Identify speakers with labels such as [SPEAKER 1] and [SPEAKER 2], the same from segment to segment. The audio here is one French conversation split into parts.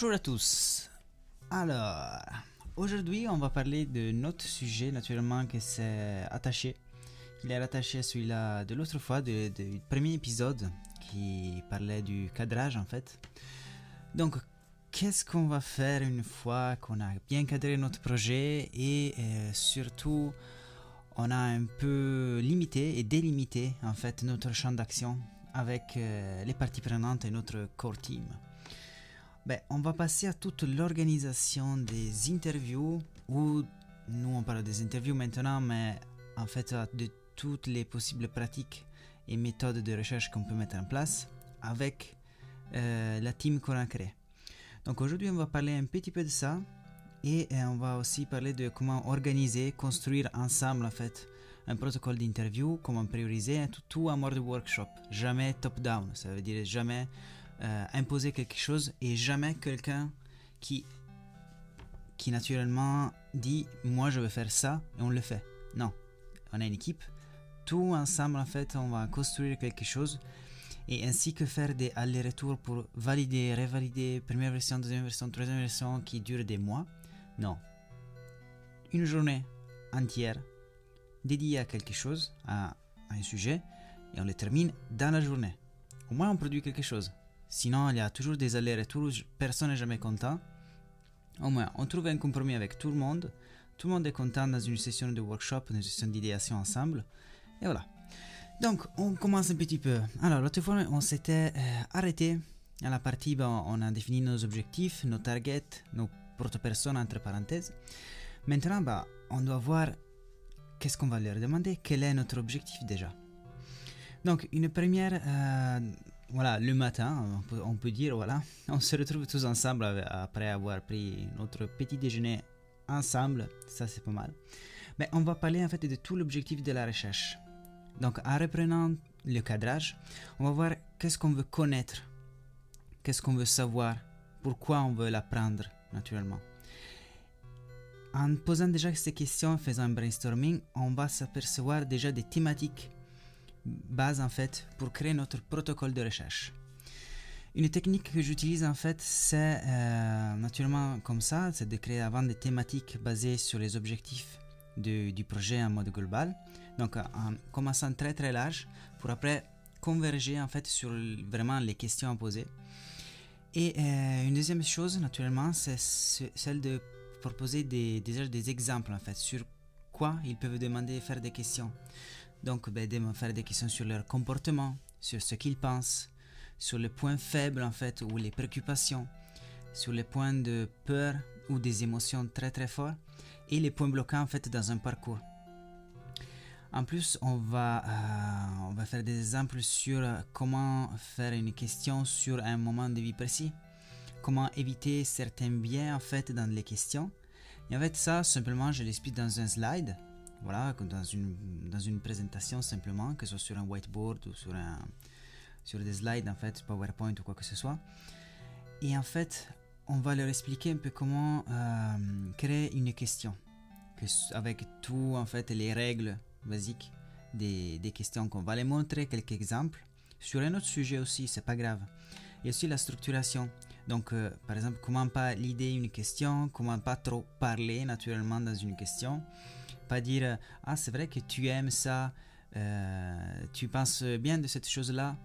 [SPEAKER 1] Bonjour à tous. Alors, aujourd'hui, on va parler de notre sujet, naturellement, que c'est attaché. Il est rattaché à celui-là de l'autre fois, du premier épisode, qui parlait du cadrage, en fait. Donc, qu'est-ce qu'on va faire une fois qu'on a bien cadré notre projet et euh, surtout, on a un peu limité et délimité, en fait, notre champ d'action avec euh, les parties prenantes et notre core team? Ben, on va passer à toute l'organisation des interviews, ou nous on parle des interviews maintenant, mais en fait de toutes les possibles pratiques et méthodes de recherche qu'on peut mettre en place avec euh, la team qu'on a créée. Donc aujourd'hui on va parler un petit peu de ça et euh, on va aussi parler de comment organiser, construire ensemble en fait un protocole d'interview, comment prioriser, tout, tout en mode workshop, jamais top-down, ça veut dire jamais euh, imposer quelque chose et jamais quelqu'un qui, qui naturellement dit moi je veux faire ça et on le fait. Non, on a une équipe, tout ensemble en fait on va construire quelque chose et ainsi que faire des allers-retours pour valider, revalider, première version, deuxième version, troisième version qui dure des mois. Non. Une journée entière dédiée à quelque chose, à, à un sujet, et on le termine dans la journée. Au moins on produit quelque chose. Sinon, il y a toujours des allers-retours, personne n'est jamais content. Au moins, on trouve un compromis avec tout le monde. Tout le monde est content dans une session de workshop, une session d'idéation ensemble. Et voilà. Donc, on commence un petit peu. Alors, l'autre fois, on s'était euh, arrêté à la partie, bon, on a défini nos objectifs, nos targets, nos proto-personnes entre parenthèses. Maintenant, bah, on doit voir qu'est-ce qu'on va leur demander, quel est notre objectif déjà. Donc, une première euh, voilà, le matin, on peut, dire, voilà, on se retrouve tous ensemble après avoir pris notre petit déjeuner ensemble, ça c'est pas mal. Mais on va parler en fait de tout l'objectif de la recherche. Donc en reprenant le cadrage, on va voir qu'est-ce qu'on veut connaître, qu'est-ce qu'on veut savoir, pourquoi on veut l'apprendre naturellement. En posant déjà ces questions, en faisant un brainstorming, on va s'apercevoir déjà des thématiques base en fait pour créer notre protocole de recherche. Une technique que j'utilise en fait, c'est euh, naturellement comme ça, c'est de créer avant des thématiques basées sur les objectifs du projet en mode global. Donc en commençant très très large pour après converger en fait sur vraiment les questions à poser. Et euh, une deuxième chose naturellement, c'est celle de proposer des, déjà des exemples en fait sur quoi ils peuvent demander faire des questions. Donc, ben, de me faire des questions sur leur comportement, sur ce qu'ils pensent, sur les points faibles en fait, ou les préoccupations, sur les points de peur ou des émotions très très forts, et les points bloquants en fait dans un parcours. En plus, on va, euh, on va faire des exemples sur comment faire une question sur un moment de vie précis, comment éviter certains biais en fait dans les questions. Et en fait, ça, simplement, je l'explique dans un slide voilà, dans une, dans une présentation simplement, que ce soit sur un whiteboard ou sur, un, sur des slides en fait, PowerPoint ou quoi que ce soit. Et en fait, on va leur expliquer un peu comment euh, créer une question, que, avec tout en fait les règles basiques des, des questions qu'on va les montrer, quelques exemples. Sur un autre sujet aussi, c'est pas grave. Et aussi la structuration. Donc, euh, par exemple, comment pas l'idée une question, comment pas trop parler naturellement dans une question. Pas dire Ah, c'est vrai que tu aimes ça, euh, tu penses bien de cette chose-là.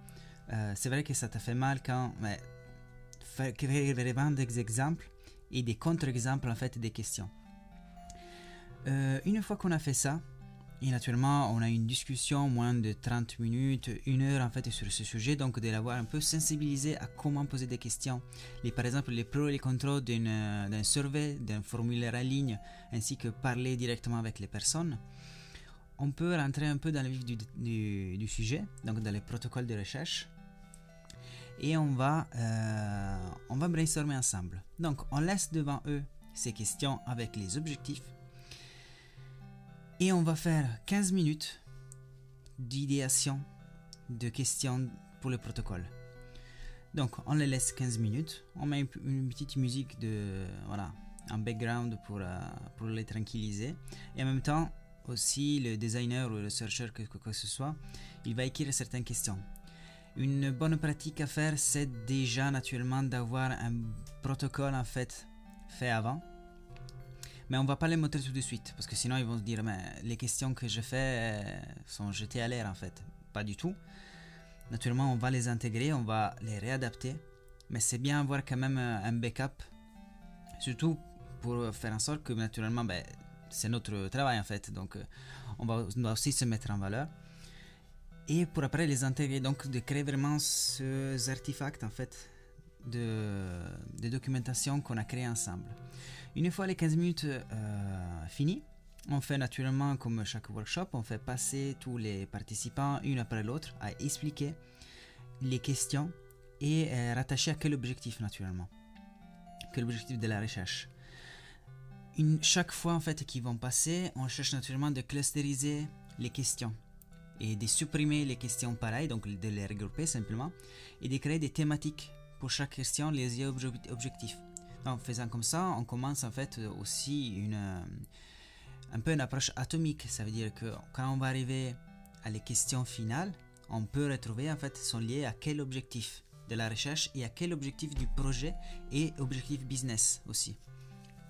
[SPEAKER 1] Euh, c'est vrai que ça t'a fait mal quand. Mais créer vraiment des exemples et des contre-exemples en fait des questions. Euh, une fois qu'on a fait ça, et naturellement, on a une discussion moins de 30 minutes, une heure en fait sur ce sujet, donc de l'avoir un peu sensibilisé à comment poser des questions. Les, par exemple, les pros et les contre d'un survey, d'un formulaire en ligne, ainsi que parler directement avec les personnes. On peut rentrer un peu dans le vif du, du, sujet, donc dans les protocoles de recherche. Et on va, euh, on va brainstormer ensemble. Donc, on laisse devant eux ces questions avec les objectifs et on va faire 15 minutes d'idéation de questions pour le protocole. Donc on les laisse 15 minutes, on met une petite musique de voilà, en background pour, euh, pour les tranquilliser. Et en même temps, aussi le designer ou le chercheur, que, que ce soit, il va écrire certaines questions. Une bonne pratique à faire, c'est déjà naturellement d'avoir un protocole en fait fait avant. Mais on va pas les montrer tout de suite parce que sinon ils vont se dire mais les questions que je fais euh, sont jetées à l'air en fait. Pas du tout. Naturellement, on va les intégrer, on va les réadapter. Mais c'est bien avoir quand même euh, un backup. Surtout pour faire en sorte que naturellement, ben, c'est notre travail en fait. Donc euh, on va, doit aussi se mettre en valeur et pour après les intégrer, donc de créer vraiment ces artefacts en fait de, de documentation qu'on a créé ensemble. Une fois les 15 minutes euh, finies, on fait naturellement comme chaque workshop, on fait passer tous les participants une après l'autre à expliquer les questions et euh, rattacher à quel objectif naturellement, quel objectif de la recherche. Chaque fois en fait qu'ils vont passer, on cherche naturellement de clusteriser les questions et de supprimer les questions pareilles, donc de les regrouper simplement, et de créer des thématiques pour chaque question, les objectifs. En faisant comme ça, on commence en fait aussi une, un peu une approche atomique. Ça veut dire que quand on va arriver à les questions finales, on peut retrouver en fait sont liées à quel objectif de la recherche et à quel objectif du projet et objectif business aussi.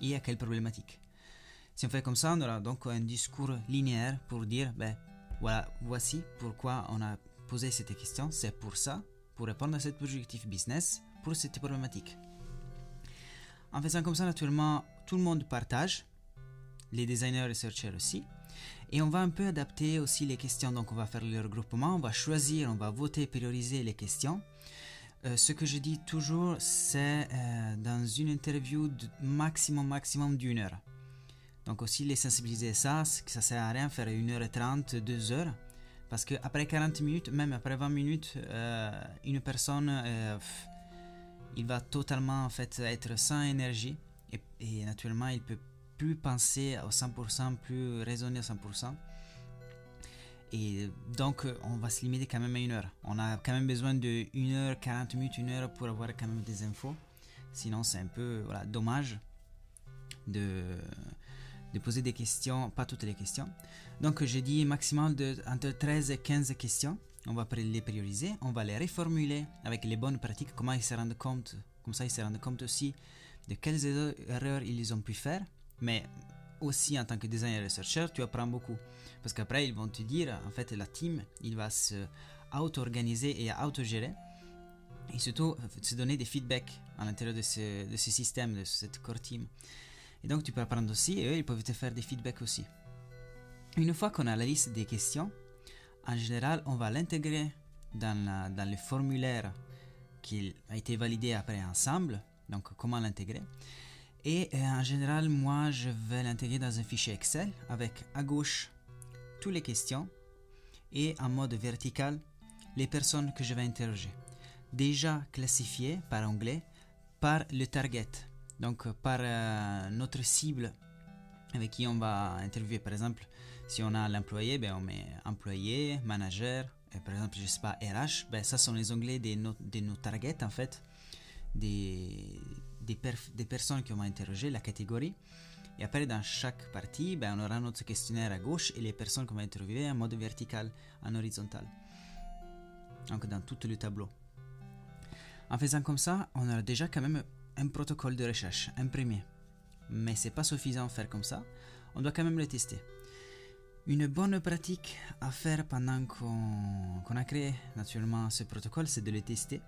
[SPEAKER 1] Et à quelle problématique. Si on fait comme ça, on aura donc un discours linéaire pour dire ben, voilà, voici pourquoi on a posé cette question. C'est pour ça, pour répondre à cet objectif business, pour cette problématique. En faisant comme ça, naturellement, tout le monde partage, les designers, researchers aussi. Et on va un peu adapter aussi les questions. Donc, on va faire le regroupement, on va choisir, on va voter, prioriser les questions. Euh, ce que je dis toujours, c'est euh, dans une interview de maximum, maximum d'une heure. Donc aussi les sensibiliser ça, que ça sert à rien faire 1h30, 2h. Parce qu'après 40 minutes, même après 20 minutes, euh, une personne, il va totalement en fait être sans énergie. Et, naturellement, il peut plus penser au 100%, plus raisonner au 100%. Et donc, on va se limiter quand même à une heure. On a quand même besoin de 1 heure, 40 minutes, 1 heure pour avoir quand même des infos. Sinon, c'est un peu voilà, dommage de, de poser des questions, pas toutes les questions. Donc j'ai dit maximum de entre 13 et 15 questions. On va les prioriser, on va les reformuler avec les bonnes pratiques, comment ils se rendent compte, comme ça ils se rendent compte aussi de quelles erreurs ils ont pu faire. Mais aussi en tant que designer researcher, tu apprends beaucoup. Parce qu'après ils vont te dire, en fait la team, il va se auto-organiser et auto-gérer. Et surtout se donner des feedbacks à l'intérieur de ce, de ce système, de cette core team. Et donc tu peux apprendre aussi et eux ils peuvent te faire des feedbacks aussi. Une fois qu'on a la liste des questions, en général on va l'intégrer dans, dans le formulaire qui a été validé après ensemble. Donc comment l'intégrer? Et euh, en général moi je vais l'intégrer dans un fichier Excel avec à gauche toutes les questions et en mode vertical les personnes que je vais interroger. Déjà classifiées par onglet par le target. Donc par euh, notre cible avec qui on va interviewer, par exemple, si on a l'employé, ben on met employé, manager, et par exemple, je sais pas, RH, ben ça sont les onglets de nos, de nos targets en fait, des, des, des personnes qui on va interroger, la catégorie. Et après, dans chaque partie, ben, on aura notre questionnaire à gauche et les personnes qu'on va interviewer en mode vertical, en horizontal. Donc dans tout le tableau. En faisant comme ça, on aura déjà quand même un protocole de recherche imprimé. Mais c'est pas suffisant de faire comme ça, on doit quand même le tester. Une bonne pratique à faire pendant qu'on a créé naturellement ce protocole, c'est de le tester.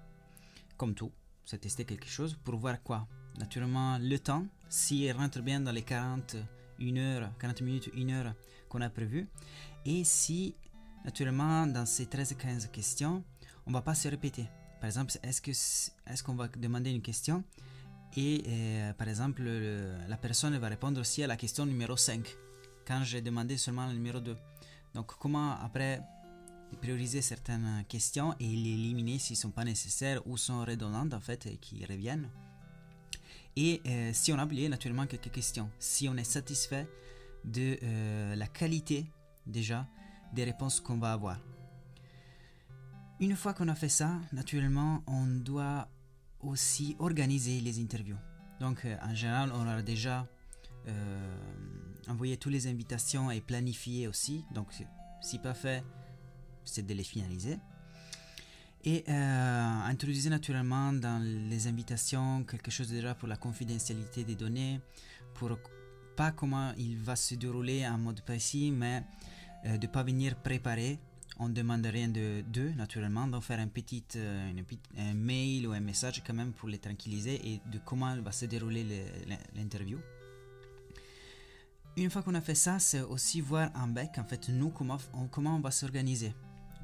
[SPEAKER 1] Comme tout, c'est tester quelque chose pour voir quoi. Naturellement, le temps, s'il rentre bien dans les 40, 1 heure, 40 minutes, 1 heure qu'on a prévu. Et si, naturellement, dans ces 13-15 questions, on va pas se répéter. Par exemple, est-ce qu'on est qu'on va demander une question et euh, par exemple, la personne va répondre aussi à la question numéro 5 quand j'ai demandé seulement le numéro 2. Donc comment après prioriser certaines questions et les éliminer s'ils ne sont pas nécessaires ou sont redondantes en fait et qui reviennent? Et euh, si on a oublié naturellement quelques questions, si on est satisfait de euh, la qualité déjà des réponses qu'on va avoir. Une fois qu'on a fait ça, naturellement, on doit aussi organiser les interviews. Donc euh, en général, on a déjà envoyé toutes les invitations et planifié aussi. Donc si pas fait, c'est de les finaliser. Et euh, introduisez naturellement dans les invitations quelque chose déjà pour la confidentialité des données, pour pas comment il va se dérouler en mode précis, mais euh, de pas venir préparer. On ne demande rien de d'eux, naturellement, donc faire un petit, euh, un mail ou un message quand même pour les tranquilliser et de comment va se dérouler l'interview. Une fois qu'on a fait ça, c'est aussi voir en bec, en fait, nous, comment comment on va s'organiser.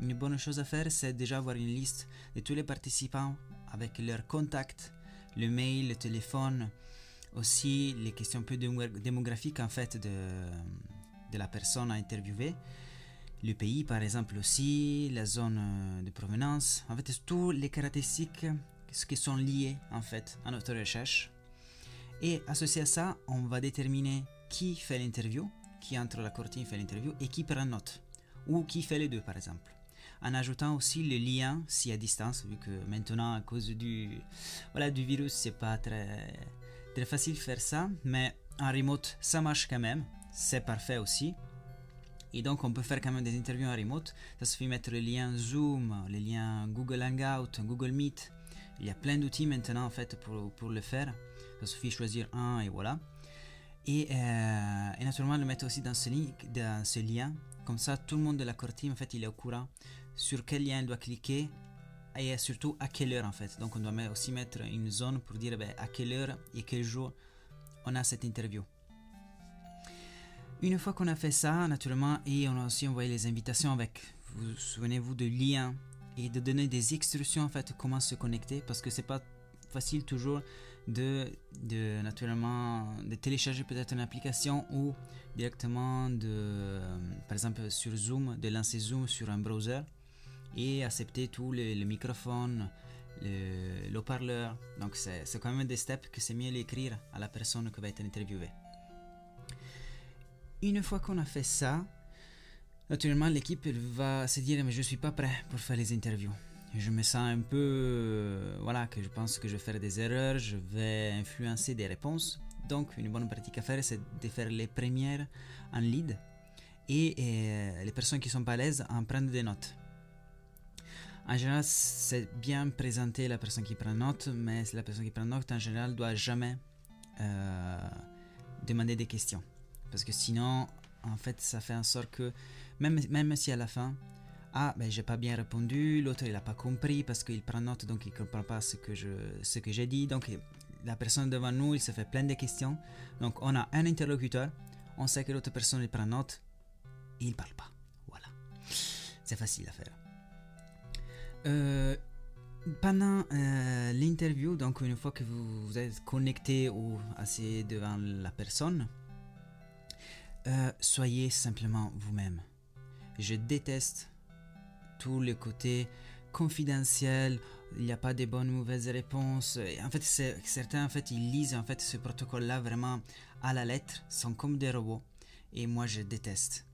[SPEAKER 1] Une bonne chose à faire, c'est déjà avoir une liste de tous les participants avec leurs contacts, le mail, le téléphone, aussi les questions un peu démographiques en fait de, de la personne à interviewer, le pays par exemple aussi, la zone euh, de provenance, en fait toutes les caractéristiques qui sont liées en fait à notre recherche. Et associé à ça, on va déterminer qui fait l'interview, qui entre la cortine fait l'interview et qui prend note, ou qui fait les deux par exemple. En ajoutant aussi le lien si à distance, vu que maintenant à cause du, voilà, du virus, c'est pas très, très facile de faire ça, mais en remote ça marche quand même, c'est parfait aussi. Et donc on peut faire quand même des interviews en remote, ça suffit de mettre le lien Zoom, le lien Google Hangout, Google Meet, il y a plein d'outils maintenant en fait pour, pour le faire, ça suffit de choisir un et voilà. Et, euh, et, naturellement le mettre aussi dans ce, dans ce lien, comme ça tout le monde de la core team en fait il est au courant sur quel lien il doit cliquer et surtout à quelle heure en fait. Donc on doit aussi mettre une zone pour dire ben, à quelle heure et quel jour on a cette interview. Une fois qu'on a fait ça, naturellement, et on a aussi envoyé les invitations avec, vous souvenez-vous, de liens et de donner des instructions en fait comment se connecter parce que c'est pas facile toujours de, naturellement de télécharger peut-être une application ou directement de par exemple sur Zoom de lancer Zoom sur un browser et accepter tous les, microphones, le, haut-parleur. Donc c'est quand même des steps que c'est mieux d'écrire à la personne qui va être interviewée. Une fois qu'on a fait ça, naturellement l'équipe va se dire mais je suis pas prêt pour faire les interviews. Je me sens un peu, euh, voilà, que je pense que je vais faire des erreurs, je vais influencer des réponses. Donc une bonne pratique à faire, c'est de faire les premières en lead et, et les personnes qui sont pas à l'aise en prendre des notes. En général, c'est bien présenter la personne qui prend note, mais la personne qui prend note, en général, doit jamais euh, demander des questions. Parce que sinon, en fait, ça fait en sorte que, même, même si à la fin, ah, ben j'ai pas bien répondu, l'autre il a pas compris parce qu'il prend note, donc il comprend pas ce que j'ai dit. Donc la personne devant nous, il se fait plein de questions. Donc on a un interlocuteur, on sait que l'autre personne il prend note, et il parle pas. Voilà, c'est facile à faire. Euh, pendant euh, l'interview, donc une fois que vous, êtes connecté ou assis devant la personne, euh, soyez simplement vous-même. Je déteste tous les côtés confidentiels, il n'y a pas de bonnes ou mauvaises réponses. en fait, certains en fait ils lisent en fait ce protocole-là vraiment à la lettre, sont comme des robots, et moi je déteste.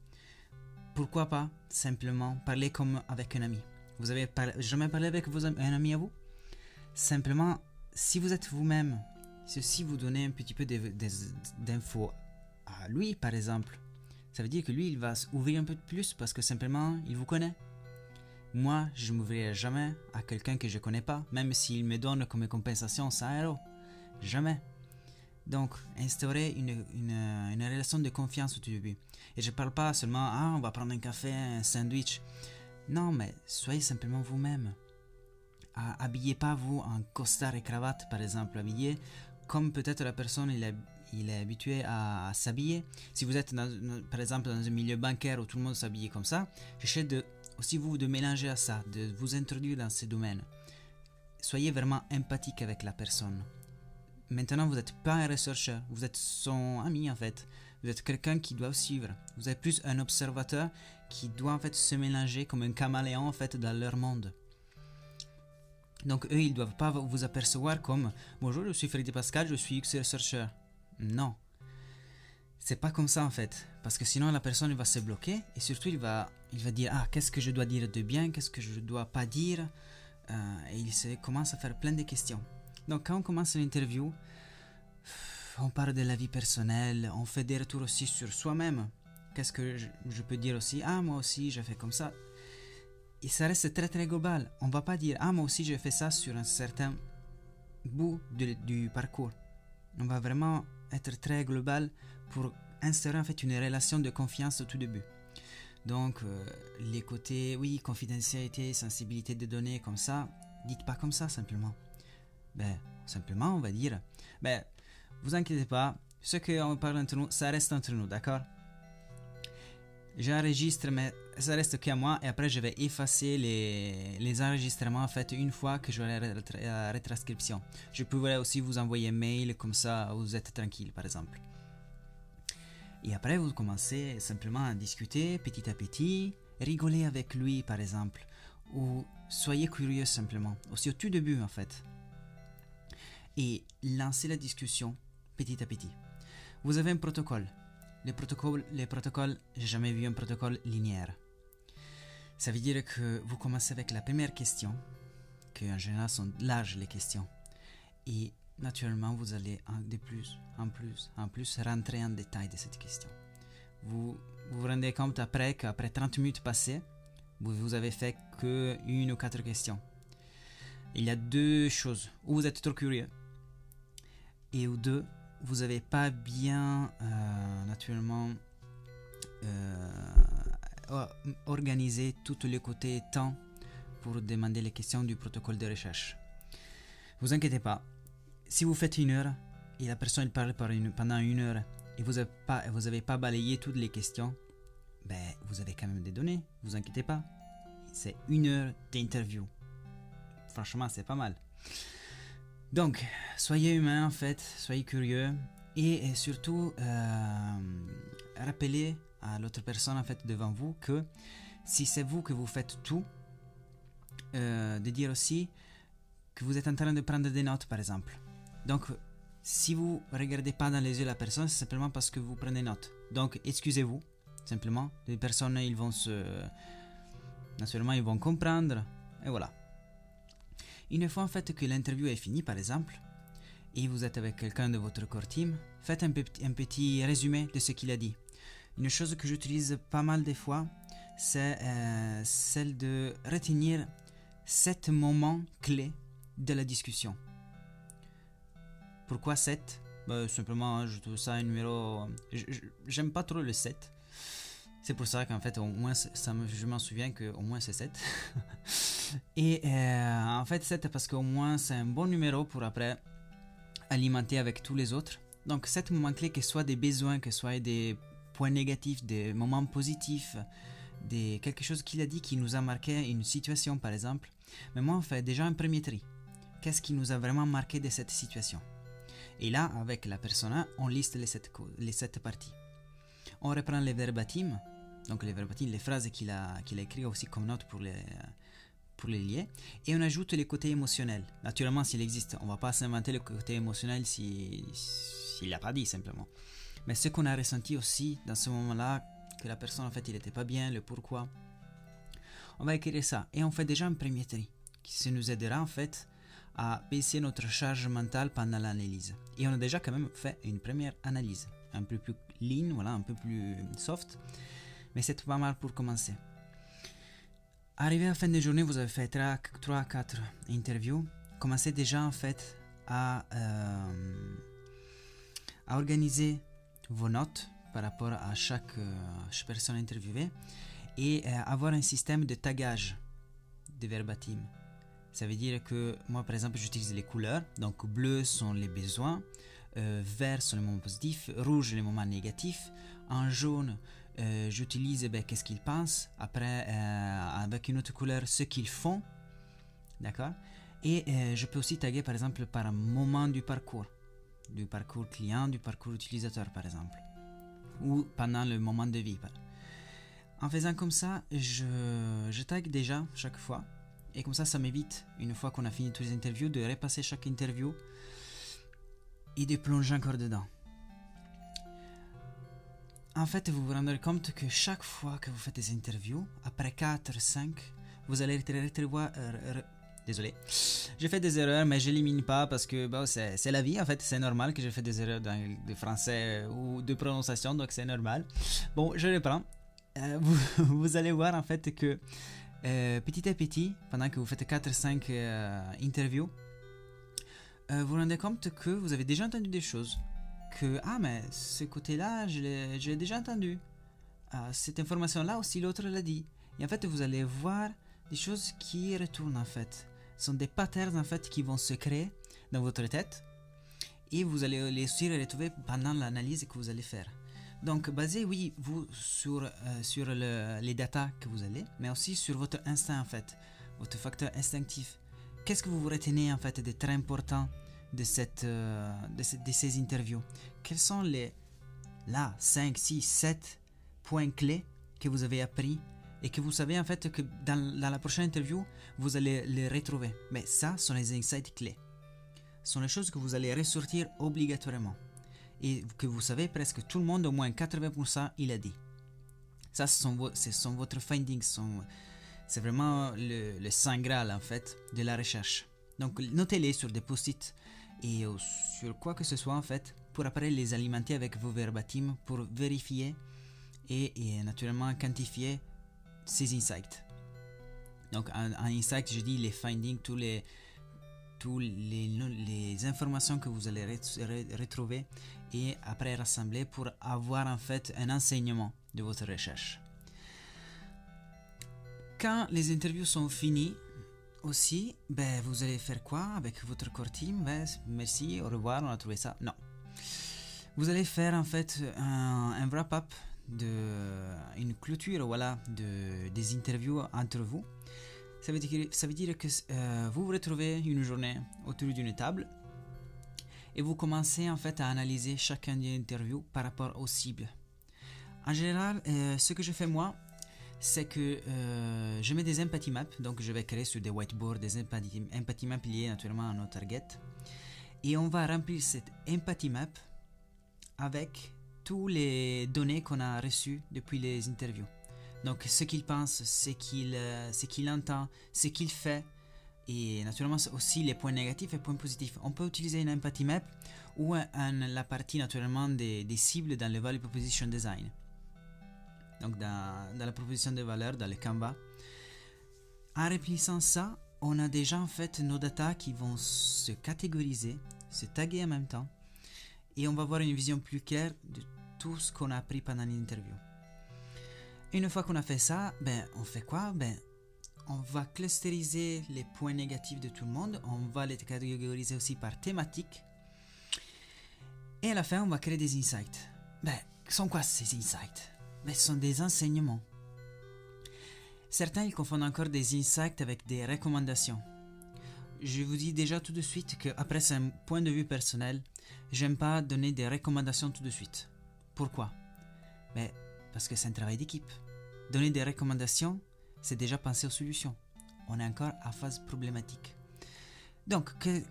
[SPEAKER 1] Pourquoi pas? Simplement parler comme avec un ami. Vous avez jamais parlé avec un ami à vous? Simplement, si vous êtes vous-même, si vous donnez un petit peu d'infos à lui, par exemple, ça veut dire que lui, il va s'ouvrir un peu plus parce que simplement, il vous connaît. Moi, je m'ouvrirai jamais à quelqu'un que je ne connais pas, même s'il me donne comme compensation 100 euros. Jamais. Donc, instaurer une, une, relation de confiance au début. Et je parle pas seulement, ah, on va prendre un café, un sandwich. Non, mais soyez simplement vous-même. Habillez pas vous en costard et cravate, par exemple, habillé comme peut-être la personne il est, il est habitué à, s'habiller. Si vous êtes par exemple dans un milieu bancaire où tout le monde s'habille comme ça, cherchez de, aussi vous de mélanger à ça, de vous introduire dans ces domaines. Soyez vraiment empathique avec la personne. Maintenant, vous n'êtes pas un rechercheur, vous êtes son ami en fait. Vous êtes quelqu'un qui doit suivre. Vous êtes plus un observateur qui doit en fait se mélanger comme un caméléon en fait dans leur monde. Donc eux, ils doivent pas vous apercevoir comme bonjour, je suis Freddy Pascal, je suis UX Researcher. Non. C'est pas comme ça en fait, parce que sinon la personne va se bloquer et surtout il va, il va dire ah qu'est-ce que je dois dire de bien, qu'est-ce que je dois pas dire, euh, et il se, commence à faire plein de questions. Donc quand on commence l'interview, on parle de la vie personnelle, on fait des retours aussi sur soi-même. Qu'est-ce que je, peux dire aussi? Ah, moi aussi, j'ai fait comme ça. et ça reste très très global. On va pas dire ah moi aussi j'ai fait ça sur un certain bout du parcours. On va vraiment être très global pour instaurer en fait une relation de confiance au tout début. Donc euh, les côtés oui confidentialité, sensibilité des données comme ça, dites pas comme ça simplement. Ben simplement on va dire ben vous inquiétez pas, ce qu'on parle entre nous, ça reste entre nous, d'accord? J'enregistre, mais ça reste qu'à moi, et après je vais effacer les, les enregistrements faits une fois que j'aurai la retranscription. Je pourrais aussi vous envoyer un mail, comme ça vous êtes tranquille, par exemple. Et après, vous commencez simplement à discuter petit à petit, rigoler avec lui, par exemple, ou soyez curieux simplement, aussi au tout début en fait. Et lancez la discussion petit à petit. Vous avez un protocole. Les protocoles, les protocoles, j'ai jamais vu un protocole linéaire. Ça veut dire que vous commencez avec la première question, que en général sont larges les questions, et naturellement vous allez de plus, en plus, en plus rentrer en détail de cette question. Vous vous, rendez compte après qu'après 30 minutes passées, vous, vous avez fait que une ou quatre questions. Il y a deux choses. Ou vous êtes trop curieux, et ou deux, vous n'avez pas bien, euh, naturellement, euh, organisé tous les côtés temps pour demander les questions du protocole de recherche. Vous inquiétez pas, si vous faites une heure et la personne parle pendant une heure et vous n'avez pas, pas balayé toutes les questions, ben, vous avez quand même des données, vous inquiétez pas. C'est une heure d'interview. Franchement, c'est pas mal. Donc, soyez humain en fait, soyez curieux et, surtout euh, rappelez à l'autre personne en fait devant vous que si c'est vous que vous faites tout, euh, de dire aussi que vous êtes en train de prendre des notes par exemple. Donc, si vous regardez pas dans les yeux la personne, c'est simplement parce que vous prenez note. Donc, excusez-vous simplement. Les personnes ils vont se, naturellement ils vont comprendre et voilà. Une fois en fait que l'interview est finie par exemple, et vous êtes avec quelqu'un de votre core team, faites un, petit résumé de ce qu'il a dit. Une chose que j'utilise pas mal des fois, c'est euh, celle de retenir sept moments clés de la discussion. Pourquoi 7 bah, Simplement, je trouve ça un numéro. J'aime pas trop le 7. C'est pour ça qu'en fait, au moins, ça me, je m'en souviens qu'au moins c'est 7. Et euh, en fait, 7 parce qu'au moins c'est un bon numéro pour après alimenter avec tous les autres. Donc, 7 moments clés, que ce soit des besoins, que ce soit des points négatifs, des moments positifs, des, quelque chose qu'il a dit qui nous a marqué une situation par exemple. Mais moi, on fait déjà un premier tri. Qu'est-ce qui nous a vraiment marqué de cette situation? Et là, avec la persona, on liste les 7 les sept parties. On reprend les verbatims donc les verbatim, les phrases qu'il a, a écrites aussi comme notes pour les, pour les lier. Et on ajoute les côtés émotionnels. Naturellement, s'il existe, on va pas s'inventer le côté émotionnel s'il si, n'a pas dit simplement. Mais ce qu'on a ressenti aussi dans ce moment-là, que la personne en fait il n'était pas bien, le pourquoi. On va écrire ça et on fait déjà un premier tri qui nous aidera en fait à baisser notre charge mentale pendant l'analyse. Et on a déjà quand même fait une première analyse, un peu plus lean, voilà, un peu plus soft mais c'est pas mal pour commencer. Arrivé à la fin de journée, vous avez fait 3-4 interviews. Commencez déjà en fait à, euh, à organiser vos notes par rapport à chaque, euh, personne interviewée et euh, avoir un système de tagage de verbatim. Ça veut dire que moi par exemple j'utilise les couleurs, donc bleu sont les besoins, vert sont les moments positifs, rouge les moments négatifs, en jaune euh, j'utilise ben, qu'est-ce qu'ils pensent, après euh, avec une autre couleur ce qu'ils font, d'accord? Et euh, je peux aussi taguer par exemple par moment du parcours, du parcours client, du parcours utilisateur par exemple, ou pendant le moment de vie. En faisant comme ça, je, je tag déjà chaque fois, et comme ça, ça m'évite, une fois qu'on a fini toutes les interviews, de repasser chaque interview et de plonger encore dedans en fait, vous vous rendrez compte que chaque fois que vous faites des interviews, après 4, 5, vous allez revoir. Euh, désolé, j'ai fait des erreurs, mais je l'élimine pas parce que bon, c'est la vie en fait, c'est normal que j'ai fait des erreurs de français ou de prononciation, donc c'est normal. Bon, je reprends. Euh, vous, vous, allez voir en fait que euh, petit à petit, pendant que vous faites 4-5 euh, interviews, euh, vous vous rendez compte que vous avez déjà entendu des choses. Que, ah, mais ce côté-là, je l'ai déjà entendu. Ah, cette information-là aussi, l'autre l'a dit. Et en fait, vous allez voir des choses qui retournent en fait. Ce sont des patterns en fait qui vont se créer dans votre tête et vous allez les aussi les retrouver pendant l'analyse que vous allez faire. Donc, basé, oui, vous, sur, euh, sur le- les datas que vous allez, mais aussi sur votre instinct, en fait, votre facteur instinctif. Qu'est-ce que vous vous retenez, en fait, de très important de, cette, euh, de, ces interviews? Quels sont les, là, 5, 6, 7 points clés que vous avez appris et que vous savez, en fait, que dans, dans la prochaine interview, vous allez les retrouver? Mais ça, sont les insights clés. Ce sont les choses que vous allez ressortir obligatoirement et que vous savez presque tout le monde, au moins 80%, il a dit. Ça, ce sont, vo- ce sont votre findings, c'est vraiment le, le saint graal en fait de la recherche. Donc notez-les sur des post-it et euh, sur quoi que ce soit en fait pour après les alimenter avec vos verbatim pour vérifier et, et naturellement quantifier ces insights. Donc un, un insight, je dis les findings, tous les, tous les, informations que vous allez ret- re- retrouver et après rassembler pour avoir en fait un enseignement de votre recherche. Quand les interviews sont finies, aussi, ben, vous allez faire quoi avec votre core team? Ben, Merci, au revoir, on a trouvé ça. Non. Vous allez faire en fait un, wrap-up une clôture voilà, de, des interviews entre vous. Ça veut dire, que euh, vous vous retrouvez une journée autour d'une table et vous commencez en fait à analyser chacun des interviews par rapport aux cibles. En général, euh, ce que je fais moi, c'est que euh, je mets des empathy maps, donc je vais créer sur des whiteboards des empathy, empathy maps liés naturellement à nos targets. Et on va remplir cette empathy map avec tous les données qu'on a reçues depuis les interviews. Donc ce qu'il pense, ce qu'il euh, ce qu'il entend, ce qu'il fait, et naturellement aussi les points négatifs et points positifs. On peut utiliser une empathy map ou la partie naturellement des, des cibles dans le value proposition design. Donc dans, dans la proposition de valeur, dans le Canva. En remplissant ça, on a déjà en fait nos data qui vont se catégoriser, se taguer en même temps, et on va avoir une vision plus claire de tout ce qu'on a appris pendant l'interview. Une fois qu'on a fait ça, ben on fait quoi? Ben on va clusteriser les points négatifs de tout le monde, on va les catégoriser aussi par thématique, et à la fin on va créer des insights. Ben, sont quoi ces insights? Ben, ce sont des enseignements. Certains ils confondent encore des insights avec des recommandations. Je vous dis déjà tout de suite que après c'est un point de vue personnel, j'aime pas donner des recommandations tout de suite. Pourquoi? Ben parce que c'est un travail d'équipe. Donner des recommandations, c'est déjà penser aux solutions. On est encore à phase problématique. Donc, que-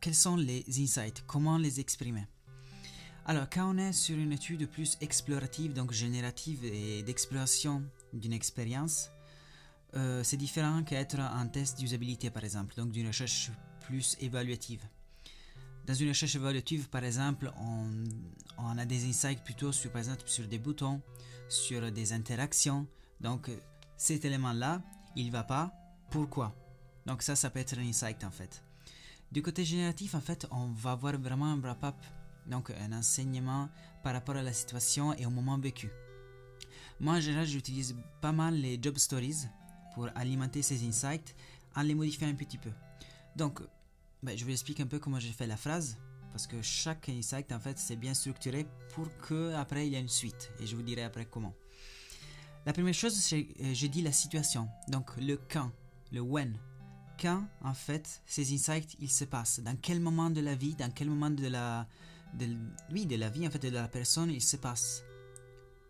[SPEAKER 1] quels sont les insights? Comment les exprimer? Alors, quand on est sur une étude plus explorative, donc générative et d'exploration d'une expérience, euh, c'est différent qu'être un test d'usabilité, par exemple, donc d'une recherche plus évaluative. Dans une recherche évaluative, par exemple, on, a des insights plutôt sur, sur des boutons, sur des interactions. Donc, cet élément-là, il va pas. Pourquoi Donc ça, ça peut être un insight en fait. Du côté génératif, en fait, on va avoir vraiment un wrap-up, donc un enseignement par rapport à la situation et au moment vécu. Moi, en général, j'utilise pas mal les job stories pour alimenter ces insights en les modifiant un petit peu. Donc, ben, je vous explique un peu comment j'ai fait la phrase, parce que chaque insight, en fait, c'est bien structuré pour que après il y ait une suite, et je vous dirai après comment. La première chose, c'est euh, je dis la situation, donc le quand, le when. Quand, en fait, ces insights, ils se passent. Dans quel moment de la vie, dans quel moment de la, de, oui, de la vie, en fait, de la personne, ils se passent.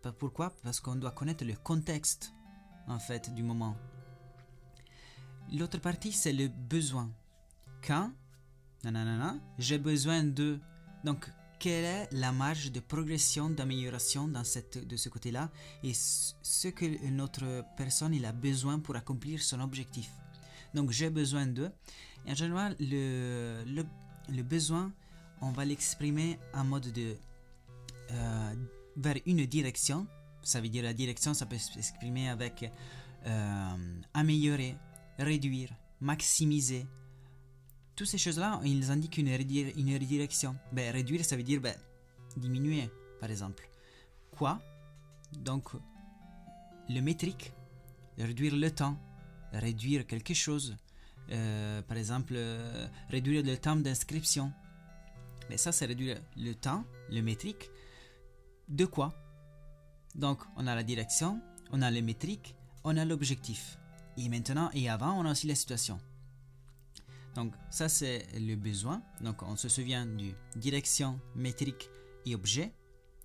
[SPEAKER 1] Pas- Pourquoi? Parce qu'on doit connaître le contexte, en fait, du moment. L'autre partie, c'est le besoin. Quand, nanana, j'ai besoin de. Donc, quelle est la marge de progression, d'amélioration dans cette, de ce côté-là et ce que notre personne il a besoin pour accomplir son objectif? Donc, j'ai besoin de. Et en général, le, le, le besoin, on va l'exprimer en mode de. euh, vers une direction. Ça veut dire la direction, ça peut s'exprimer avec euh, améliorer, réduire, maximiser. Toutes ces choses-là, ils indiquent une, redirection. Ben, réduire, ça veut dire ben, diminuer, par exemple. Quoi? Donc, le métrique, réduire le temps, réduire quelque chose. Euh, par exemple, euh, réduire le temps d'inscription. Mais ça, c'est réduire le temps, le métrique. De quoi? Donc, on a la direction, on a le métrique, on a l'objectif. Et maintenant et avant, on a aussi la situation. Donc, ça, c'est le besoin. Donc, on se souvient du direction, métrique et objet.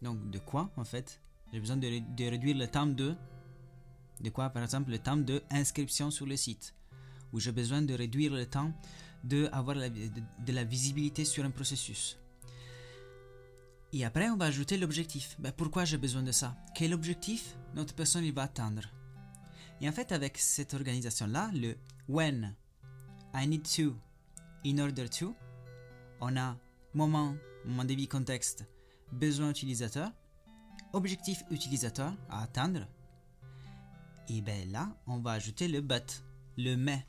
[SPEAKER 1] Donc, de quoi, en fait? J'ai besoin de, de réduire le temps de de quoi, par exemple, le temps d'inscription sur le site, où j'ai besoin de réduire le temps de, de, la visibilité sur un processus. Et après, on va ajouter l'objectif. Ben, pourquoi j'ai besoin de ça? Quel objectif notre personne va atteindre? Et en fait, avec cette organisation-là, le when, I need to, in order to, on a moment, moment de vie contexte, besoin utilisateur, objectif utilisateur à atteindre, et bien là, on va ajouter le but, le mais.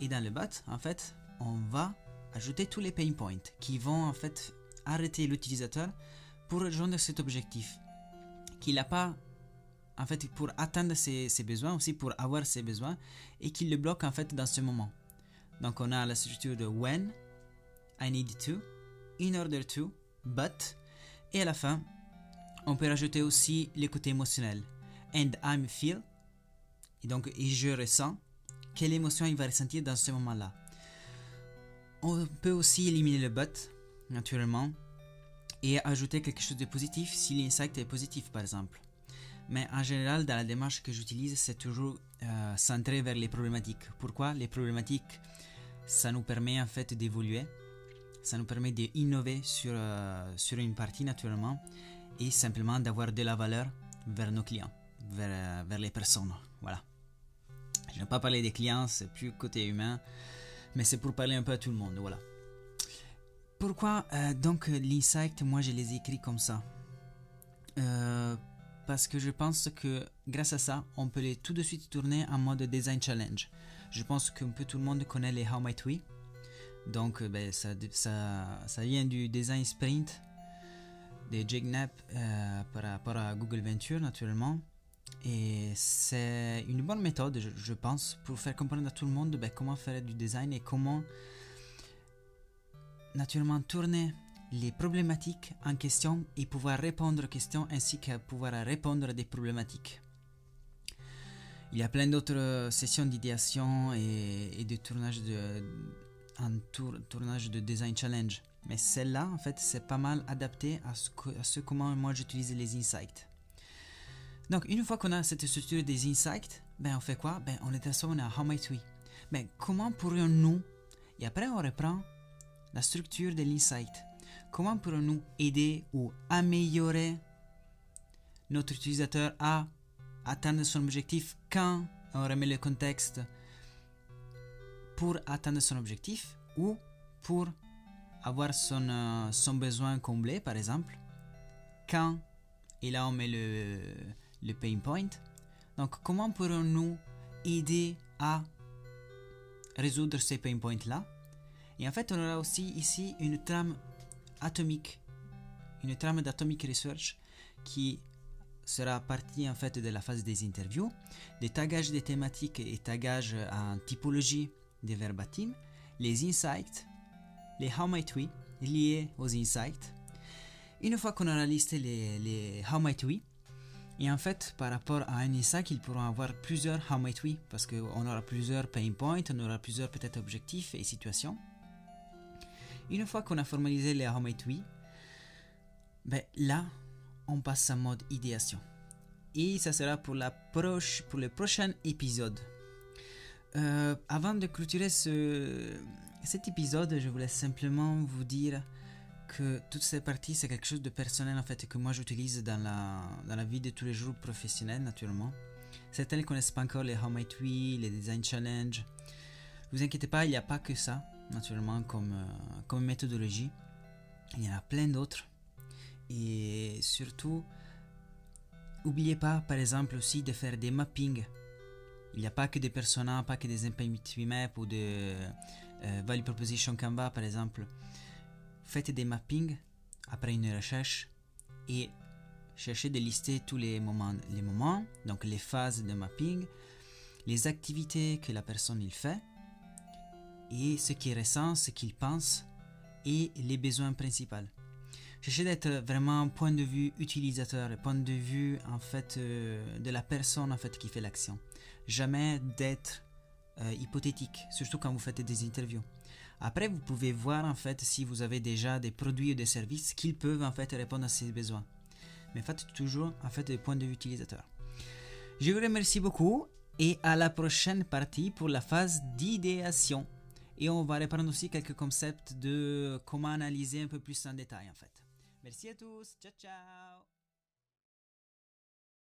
[SPEAKER 1] Et dans le but, en fait, on va ajouter tous les pain points qui vont en fait arrêter l'utilisateur pour rejoindre cet objectif. Qu'il n'a pas, en fait, pour atteindre ses, besoins, aussi pour avoir ses besoins, et qu'il le bloque en fait dans ce moment. Donc on a la structure de when, I need to, in order to, but, et à la fin, on peut rajouter aussi les côtés émotionnels. And I'm feel, et donc, je ressens quelle émotion il va ressentir dans ce moment-là. On peut aussi éliminer le but, naturellement, et ajouter quelque chose de positif si l'insight est positif, par exemple. Mais en général, dans la démarche que j'utilise, c'est toujours euh, centré vers les problématiques. Pourquoi? Les problématiques, ça nous permet en fait d'évoluer, ça nous permet d'innover sur, euh, sur une partie naturellement, et simplement d'avoir de la valeur vers nos clients, vers, euh, vers les personnes. Voilà. Je n'ai pas parlé des clients, c'est plus côté humain, mais c'est pour parler un peu à tout le monde, voilà. Pourquoi euh, donc l'insight, moi je les écris comme ça? Parce que je pense que grâce à ça, on peut les tout de suite tourner en mode design challenge. Je pense qu'un peu tout le monde connaît les How Might We. Donc euh, ben, ça, ça, ça, vient du design sprint de Jake Knapp par rapport à Google Venture naturellement. Et c'est une bonne méthode, je, pense, pour faire comprendre à tout le monde ben, comment faire du design et comment naturellement tourner les problématiques en question et pouvoir répondre aux questions ainsi que pouvoir répondre à des problématiques. Il y a plein d'autres sessions d'idéation et, de tournage de, un tournage de design challenge. Mais celle-là, en fait, c'est pas mal adapté à ce, comment moi j'utilise les insights. Donc, une fois qu'on a cette structure des insights, ben on fait quoi? Ben on est transforme à How Might We Ben comment pourrions-nous Et après on reprend la structure de l'insight. Comment pourrions-nous aider ou améliorer notre utilisateur à atteindre son objectif quand on remet le contexte pour atteindre son objectif ou pour avoir son, euh, son besoin comblé par exemple quand et là on met le, le pain point. Donc, comment pourrons-nous aider à résoudre ces pain points-là Et en fait, on aura aussi ici une trame atomique, une trame d'atomic research qui sera partie en fait de la phase des interviews, des tagages des thématiques et tagages en typologie des verbatim, les insights, les how might we liés aux insights. Une fois qu'on aura listé les, les how might we, et en fait, par rapport à un ISAC, ils pourront avoir plusieurs How Might We, parce qu'on aura plusieurs pain points, on aura plusieurs peut-être objectifs et situations. Une fois qu'on a formalisé les How Might We, ben là, on passe en mode idéation. Et ça sera pour, la proche, pour le prochain épisode. Euh, avant de clôturer ce, cet épisode, je voulais simplement vous dire que toutes ces parties, c'est quelque chose de personnel en fait, que moi j'utilise dans la, dans la vie de tous les jours professionnelle naturellement. Certains ne connaissent pas encore les How Might We, les Design Challenge. Vous inquiétez pas, il n'y a pas que ça, naturellement, comme, euh, comme méthodologie. Il y en a plein d'autres. Et surtout, n'oubliez pas, par exemple, aussi de faire des mappings Il n'y a pas que des personas, pas que des maps ou des euh, value proposition Canva par exemple. Faites des mappings après une recherche et cherchez de lister tous les moments, les moments, donc les phases de mapping, les activités que la personne il fait et ce qu'il ressent, ce qu'il pense et les besoins principaux. Cherchez d'être vraiment un point de vue utilisateur, point de vue en fait euh, de la personne en fait qui fait l'action. Jamais d'être euh, hypothétique, surtout quand vous faites des interviews. Après, vous pouvez voir en fait si vous avez déjà des produits ou des services qui peuvent en fait répondre à ces besoins. Mais faites toujours en fait des points de vue utilisateur. Je vous remercie beaucoup et à la prochaine partie pour la phase d'idéation. Et on va reprendre aussi quelques concepts de comment analyser un peu plus en détail en fait. Merci à tous, ciao ciao